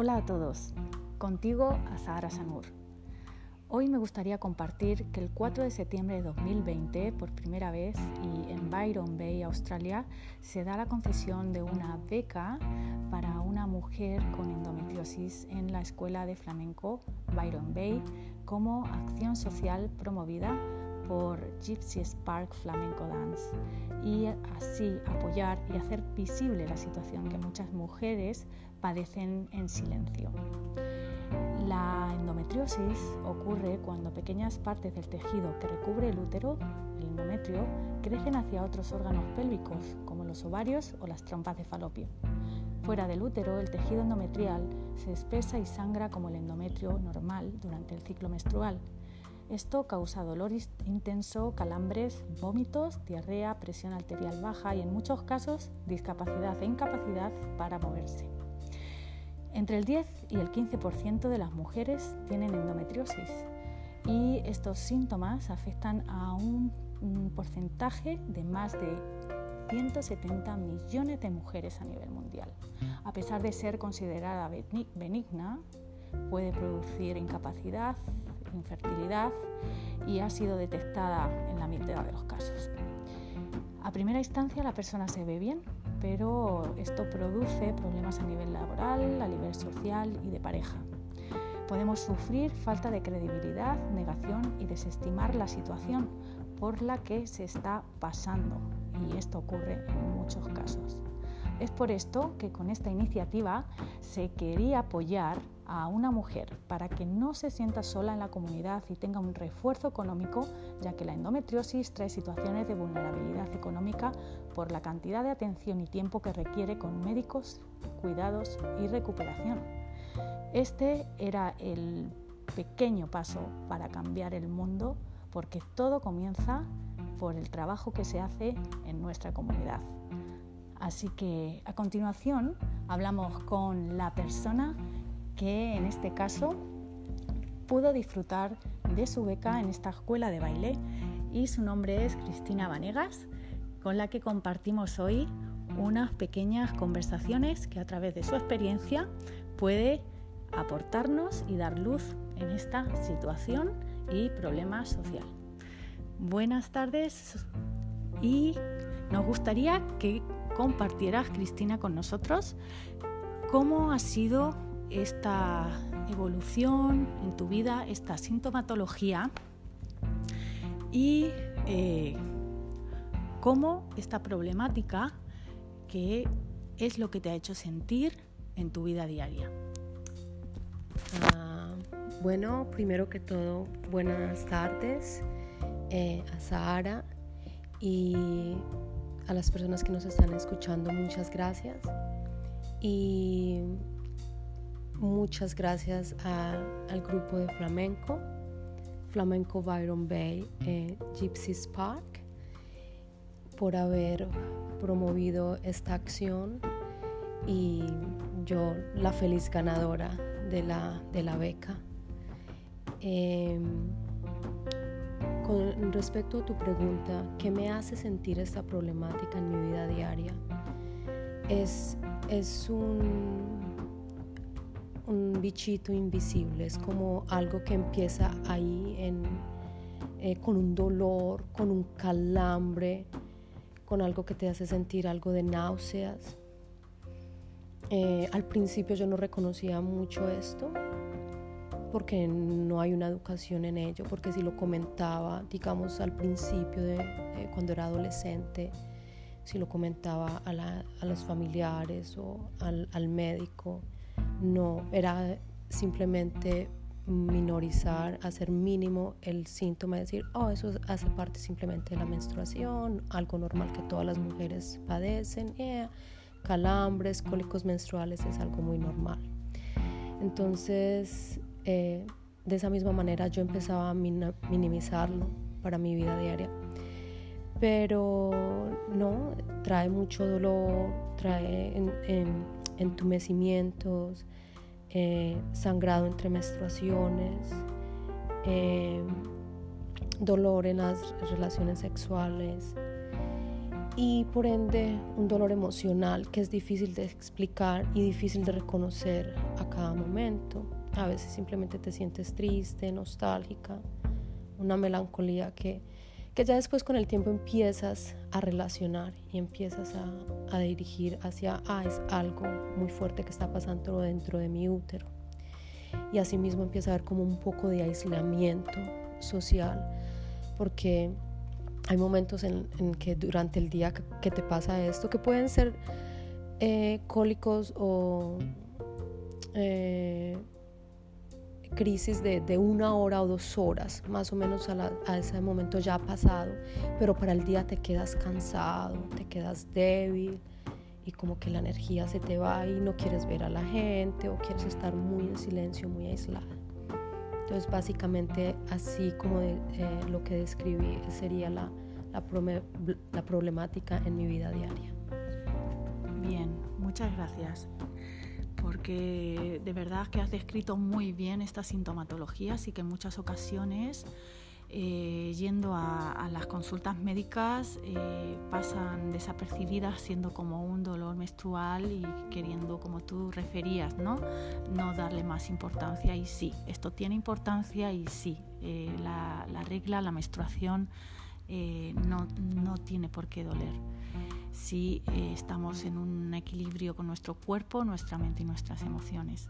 Hola a todos, contigo a Sahara Sanur. Hoy me gustaría compartir que el 4 de septiembre de 2020, por primera vez y en Byron Bay, Australia, se da la concesión de una beca para una mujer con endometriosis en la Escuela de Flamenco Byron Bay como acción social promovida por Gypsy Spark Flamenco Dance y así apoyar y hacer visible la situación que muchas mujeres padecen en silencio. La endometriosis ocurre cuando pequeñas partes del tejido que recubre el útero, el endometrio, crecen hacia otros órganos pélvicos como los ovarios o las trompas de falopio. Fuera del útero, el tejido endometrial se espesa y sangra como el endometrio normal durante el ciclo menstrual esto causa dolor intenso, calambres, vómitos, diarrea, presión arterial baja y en muchos casos discapacidad e incapacidad para moverse. Entre el 10 y el 15% de las mujeres tienen endometriosis y estos síntomas afectan a un, porcentaje de más de 170 millones de mujeres a nivel mundial. A pesar de ser considerada benigna, puede producir incapacidad, infertilidad y ha sido detectada en la mitad de los casos. A primera instancia la persona se ve bien, pero esto produce problemas a nivel laboral, a nivel social y de pareja. Podemos sufrir falta de credibilidad, negación y desestimar la situación por la que se está pasando y esto ocurre en muchos casos. Es por esto que con esta iniciativa se quería apoyar a una mujer para que no se sienta sola en la comunidad y tenga un refuerzo económico, ya que la endometriosis trae situaciones de vulnerabilidad económica por la cantidad de atención y tiempo que requiere con médicos, cuidados y recuperación. Este era el pequeño paso para cambiar el mundo porque todo comienza por el trabajo que se hace en nuestra comunidad. Así que a continuación hablamos con la persona que en este caso pudo disfrutar de su beca en esta escuela de baile y su nombre es Cristina Vanegas, con la que compartimos hoy unas pequeñas conversaciones que a través de su experiencia puede aportarnos y dar luz en esta situación y problema social. Buenas tardes y nos gustaría que compartieras, Cristina, con nosotros cómo ha sido esta evolución en tu vida, esta sintomatología y eh, cómo esta problemática que es lo que te ha hecho sentir en tu vida diaria. Ah, bueno, primero que todo, buenas tardes eh, a Sahara y a las personas que nos están escuchando, muchas gracias. Y muchas gracias al grupo de flamenco, Flamenco Byron Bay, eh, Gypsy Park, por haber promovido esta acción y yo la feliz ganadora de la, de la beca. Em, con respecto a tu pregunta, ¿qué me hace sentir esta problemática en mi vida diaria? Es, es un, un bichito invisible, es como algo que empieza ahí en, eh, con un dolor, con un calambre, con algo que te hace sentir algo de náuseas. Eh, al principio yo no reconocía mucho esto, porque no hay una educación en ello, porque si lo comentaba, digamos, al principio de cuando era adolescente, si lo comentaba a, los familiares o al, al, médico, no, era simplemente minorizar, hacer mínimo el síntoma, decir, oh, eso hace parte simplemente de la menstruación, algo normal que todas las mujeres padecen, calambres, cólicos menstruales es algo muy normal. Entonces, eh, de esa misma manera yo empezaba a minimizarlo para mi vida diaria. Pero no, trae mucho dolor, trae entumecimientos, eh, sangrado entre menstruaciones, eh, dolor en las relaciones sexuales y por ende un dolor emocional que es difícil de explicar y difícil de reconocer a cada momento. A veces simplemente te sientes triste, nostálgica, una melancolía que, que ya después con el tiempo empiezas a relacionar y empiezas a, a dirigir hacia, ah, es algo muy fuerte que está pasando dentro de mi útero. Y asimismo empieza a haber como un poco de aislamiento social, porque hay momentos en, que durante el día que, te pasa esto, que pueden ser eh, cólicos o eh, crisis de, una hora o dos horas, más o menos a, ese momento ya ha pasado, pero para el día te quedas cansado, te quedas débil y como que la energía se te va y no quieres ver a la gente o quieres estar muy en silencio, muy aislada. Entonces básicamente así como eh, lo que describí sería la, la, problemática en mi vida diaria. Bien, muchas gracias porque de verdad que has descrito muy bien estas sintomatologías y que en muchas ocasiones eh, yendo a, las consultas médicas eh, pasan desapercibidas siendo como un dolor menstrual y queriendo, como tú referías, ¿no? no darle más importancia. Y sí, esto tiene importancia y sí, eh, la, regla, la menstruación no, no, tiene por qué doler si estamos en un equilibrio con nuestro cuerpo, nuestra mente y nuestras emociones.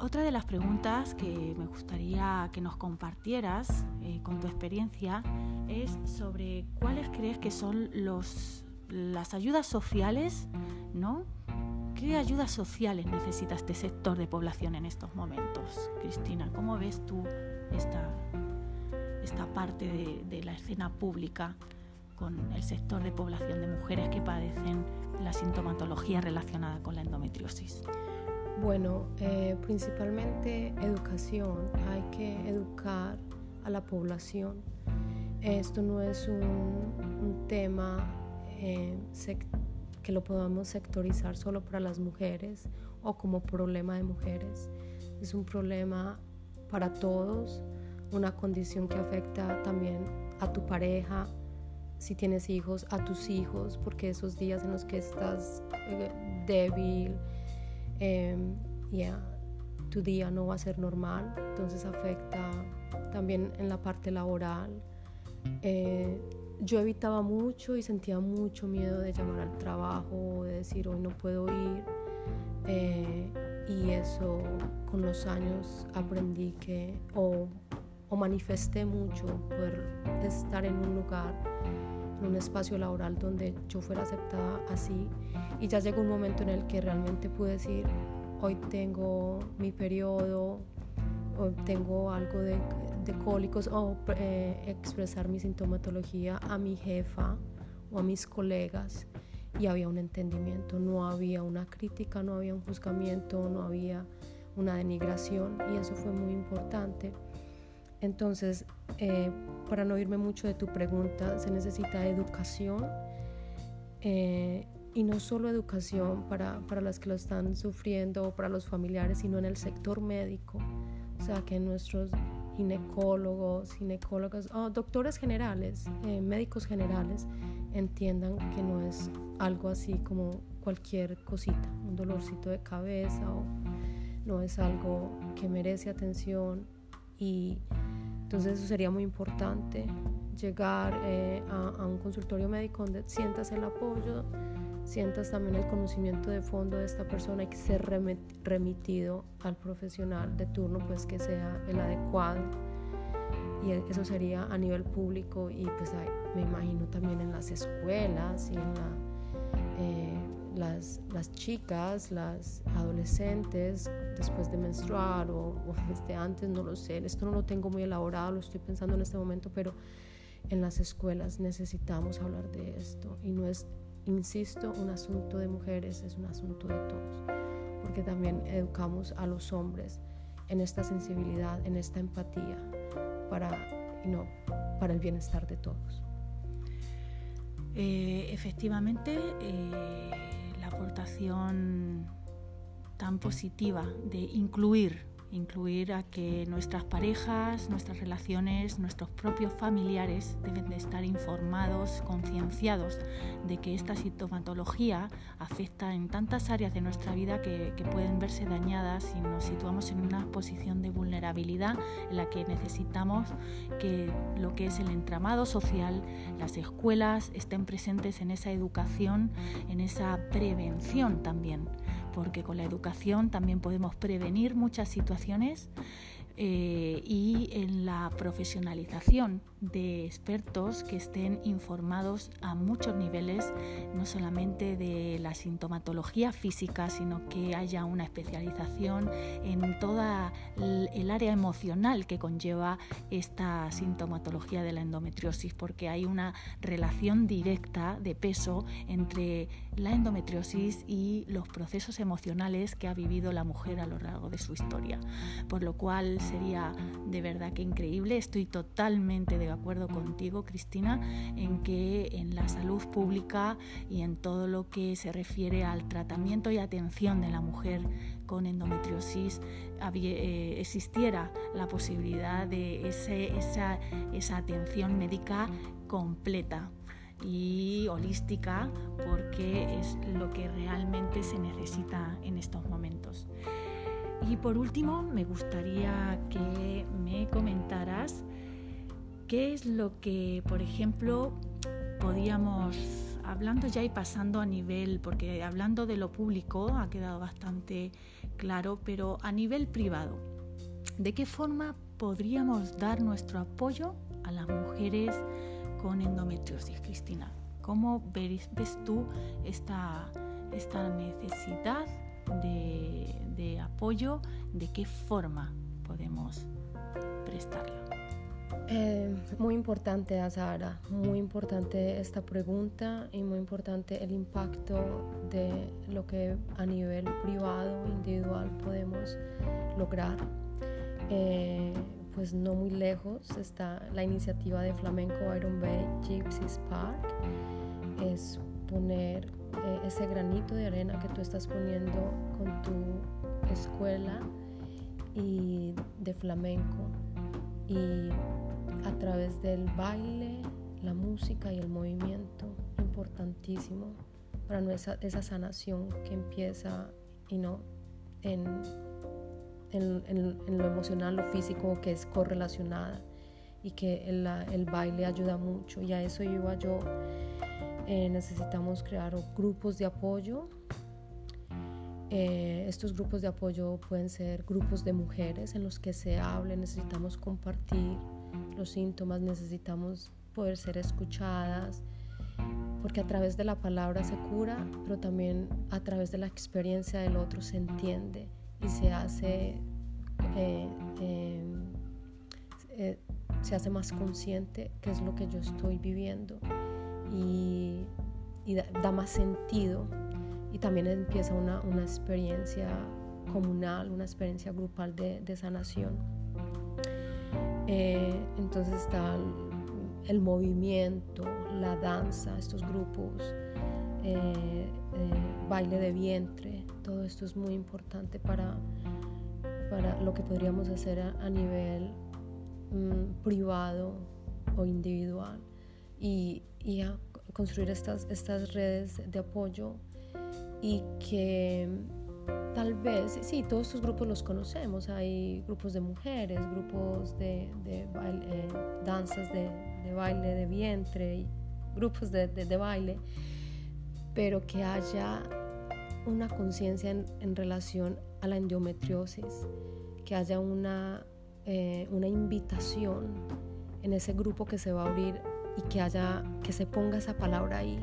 Otra de las preguntas que me gustaría que nos compartieras eh, con tu experiencia es sobre cuáles crees que son los, las ayudas sociales, ¿no? ¿Qué ayudas sociales necesita este sector de población en estos momentos? Cristina, ¿cómo ves tú esta, esta parte de, la escena pública con el sector de población de mujeres que padecen la sintomatología relacionada con la endometriosis? Bueno, eh, principalmente educación. Hay que educar a la población. Esto no es un, tema eh, que lo podamos sectorizar solo para las mujeres o como problema de mujeres. Es un problema para todos, una condición que afecta también a tu pareja, si tienes hijos, a tus hijos, porque esos días en los que estás eh, débil, Em, ya tu día no va a ser normal, entonces afecta también en la parte laboral. Eh, yo evitaba mucho y sentía mucho miedo de llamar al trabajo, de decir hoy no puedo ir. Eh, y eso con los años aprendí que, o, o manifesté mucho, poder estar en un lugar un espacio laboral donde yo fuera aceptada así. Y ya llegó un momento en el que realmente pude decir, hoy tengo mi periodo, o tengo algo de, de cólicos, o eh, expresar mi sintomatología a mi jefa o a mis colegas. Y había un entendimiento, no había una crítica, no había un juzgamiento, no había una denigración y eso fue muy importante. Entonces, eh, para no irme mucho de tu pregunta, se necesita educación eh, y no solo educación para, para, las que lo están sufriendo o para los familiares, sino en el sector médico. O sea, que nuestros ginecólogos, ginecólogas, o doctores generales, eh, médicos generales, entiendan que no es algo así como cualquier cosita, un dolorcito de cabeza o no es algo que merece atención y entonces eso sería muy importante, llegar eh, a, un consultorio médico donde sientas el apoyo, sientas también el conocimiento de fondo de esta persona y que ser remitido al profesional de turno, pues que sea el adecuado. Y eso sería a nivel público y pues me imagino también en las escuelas y en la... Eh, las, las, chicas, las adolescentes, después de menstruar o, desde antes, no lo sé, esto no lo tengo muy elaborado, lo estoy pensando en este momento, pero en las escuelas necesitamos hablar de esto. Y no es, insisto, un asunto de mujeres, es un asunto de todos, porque también educamos a los hombres en esta sensibilidad, en esta empatía para, no, para el bienestar de todos. Eh, efectivamente, eh, aportación tan positiva de incluir, incluir a que nuestras parejas, nuestras relaciones, nuestros propios familiares deben de estar informados, concienciados de que esta sintomatología afecta en tantas áreas de nuestra vida que, que pueden verse dañadas si nos situamos en una posición de vulnerabilidad en la que necesitamos que lo que es el entramado social, las escuelas estén presentes en esa educación, en esa prevención también porque con la educación también podemos prevenir muchas situaciones eh, y en la profesionalización de expertos que estén informados a muchos niveles, no solamente de la sintomatología física, sino que haya una especialización en toda el área emocional que conlleva esta sintomatología de la endometriosis, porque hay una relación directa de peso entre la endometriosis y los procesos emocionales que ha vivido la mujer a lo largo de su historia. Por lo cual sería de verdad que increíble, estoy totalmente de acuerdo contigo, Cristina, en que en la salud pública y en todo lo que se refiere al tratamiento y atención de la mujer con endometriosis eh, existiera la posibilidad de esa, esa atención médica completa y holística porque es lo que realmente se necesita en estos momentos. Y por último, me gustaría que me comentaras ¿Qué es lo que, por ejemplo, podíamos, hablando ya y pasando a nivel, porque hablando de lo público ha quedado bastante claro, pero a nivel privado, ¿de qué forma podríamos dar nuestro apoyo a las mujeres con endometriosis, Cristina? ¿Cómo ves, tú esta, esta necesidad de, de apoyo? ¿De qué forma podemos prestarla? Eh, muy importante, Azara, muy importante esta pregunta y muy importante el impacto de lo que a nivel privado, individual podemos lograr. Eh, pues no muy lejos está la iniciativa de Flamenco Iron Bay Gypsies Park. Es poner eh, ese granito de arena que tú estás poniendo con tu escuela y de flamenco y a través del baile, la música y el movimiento, importantísimo para esa, esa sanación que empieza y no en, en, lo emocional, lo físico, que es correlacionada y que el, el baile ayuda mucho. Y a eso iba yo. Eh, necesitamos crear grupos de apoyo. Eh, estos grupos de apoyo pueden ser grupos de mujeres en los que se hable, necesitamos compartir los síntomas, necesitamos poder ser escuchadas, porque a través de la palabra se cura, pero también a través de la experiencia del otro se entiende y se hace, eh, em, eh, se hace más consciente qué es lo que yo estoy viviendo y, da, más sentido y también empieza una, experiencia comunal, una experiencia grupal de, de sanación. Eh, entonces está el, movimiento, la danza, estos grupos, eh, eh, baile de vientre, todo esto es muy importante para, para lo que podríamos hacer a, nivel mm, privado o individual y, y construir estas, estas redes de apoyo y que Tal vez, sí, todos estos grupos los conocemos. Hay grupos de mujeres, grupos de, eh, danzas de, baile de vientre, grupos de, baile, pero que haya una conciencia en, relación a la endometriosis, que haya una, eh, una invitación en ese grupo que se va a abrir y que haya que se ponga esa palabra ahí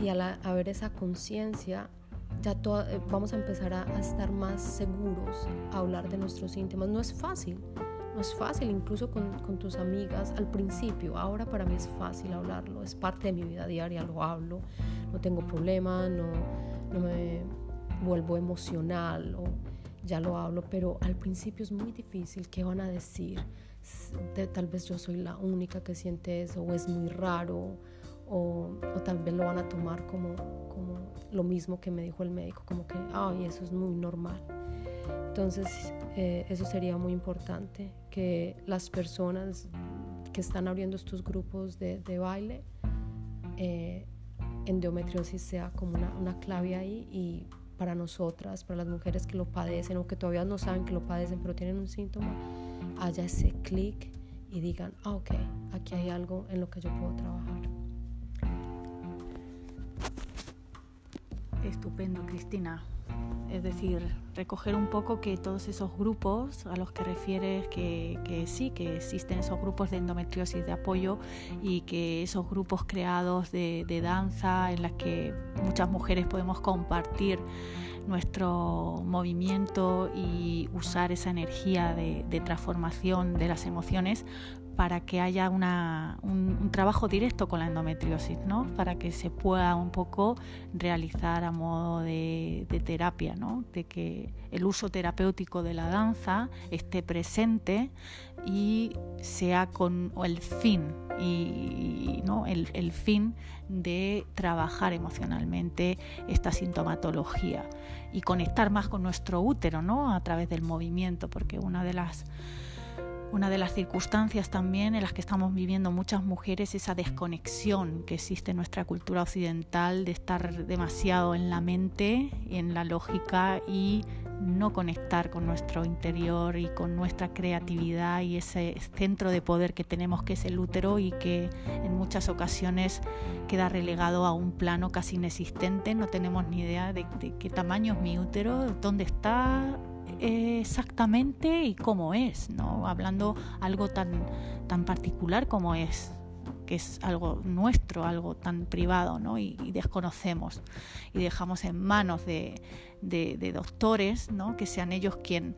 y al haber esa conciencia ya eh, vamos a empezar a, estar más seguros a hablar de nuestros síntomas. No es fácil, no es fácil, incluso con, con, tus amigas al principio. Ahora para mí es fácil hablarlo, es parte de mi vida diaria, lo hablo, no tengo problema, no, no me vuelvo emocional o ya lo hablo, pero al principio es muy difícil. ¿Qué van a decir? tal vez yo soy la única que siente eso o es muy raro o, o tal vez lo van a tomar como, como lo mismo que me dijo el médico, como que, ay, eso es muy normal. Entonces, eh, eso sería muy importante, que las personas que están abriendo estos grupos de, baile, eh, endometriosis sea como una, una, clave ahí y para nosotras, para las mujeres que lo padecen o que todavía no saben que lo padecen, pero tienen un síntoma, haya ese clic y digan, ah, ok, aquí hay algo en lo que yo puedo trabajar. Estupendo, Cristina. Es decir, recoger un poco que todos esos grupos a los que refieres, que, sí, que existen esos grupos de endometriosis de apoyo y que esos grupos creados de, danza en las que muchas mujeres podemos compartir nuestro movimiento y usar esa energía de transformación de las emociones para que haya un, trabajo directo con la endometriosis, ¿no? para que se pueda un poco realizar a modo de, terapia, ¿no? de que el uso terapéutico de la danza esté presente y sea con el fin y ¿no? el, el fin de trabajar emocionalmente esta sintomatología y conectar más con nuestro útero ¿no? a través del movimiento, porque una de las una de las circunstancias también en las que estamos viviendo muchas mujeres es esa desconexión que existe en nuestra cultura occidental de estar demasiado en la mente, en la lógica y no conectar con nuestro interior y con nuestra creatividad y ese centro de poder que tenemos que es el útero y que en muchas ocasiones queda relegado a un plano casi inexistente, no tenemos ni idea de, qué tamaño es mi útero, dónde está, exactamente y cómo es, ¿no? Hablando algo tan, tan particular como es que es algo nuestro, algo tan privado, ¿no? Y, desconocemos y dejamos en manos de, de, doctores, ¿no? Que sean ellos quien,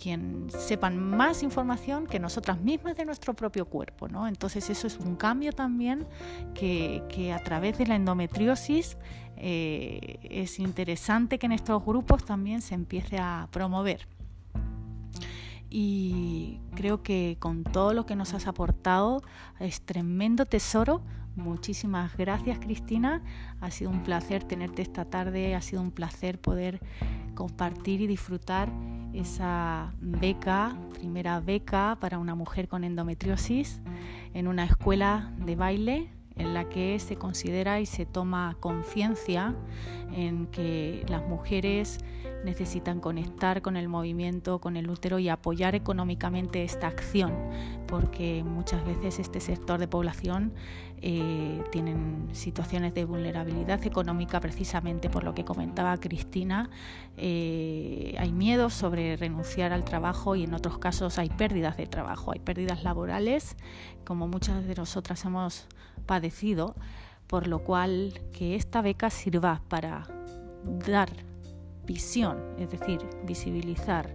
quien sepan más información que nosotras mismas de nuestro propio cuerpo, ¿no? Entonces eso es un cambio también que, que a través de la endometriosis eh, es interesante que en estos grupos también se empiece a promover. Y creo que con todo lo que nos has aportado es tremendo tesoro. Muchísimas gracias Cristina. Ha sido un placer tenerte esta tarde. Ha sido un placer poder compartir y disfrutar esa beca, primera beca para una mujer con endometriosis en una escuela de baile en la que se considera y se toma conciencia en que las mujeres necesitan conectar con el movimiento, con el útero y apoyar económicamente esta acción, porque muchas veces este sector de población eh, tienen situaciones de vulnerabilidad económica precisamente por lo que comentaba Cristina. Eh, hay miedo sobre renunciar al trabajo y en otros casos hay pérdidas de trabajo, hay pérdidas laborales, como muchas de nosotras hemos padecido, por lo cual que esta beca sirva para dar visión, es decir, visibilizar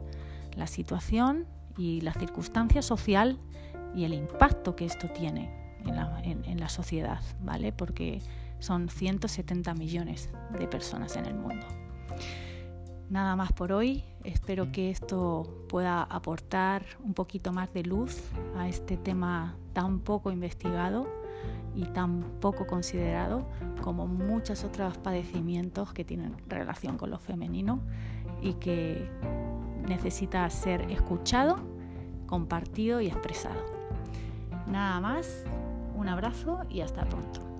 la situación y la circunstancia social y el impacto que esto tiene en la, sociedad, ¿vale? Porque son 170 millones de personas en el mundo. Nada más por hoy, espero que esto pueda aportar un poquito más de luz a este tema tan poco investigado y tan poco considerado como muchos otros padecimientos que tienen relación con lo femenino y que necesita ser escuchado, compartido y expresado. Nada más, un abrazo y hasta pronto.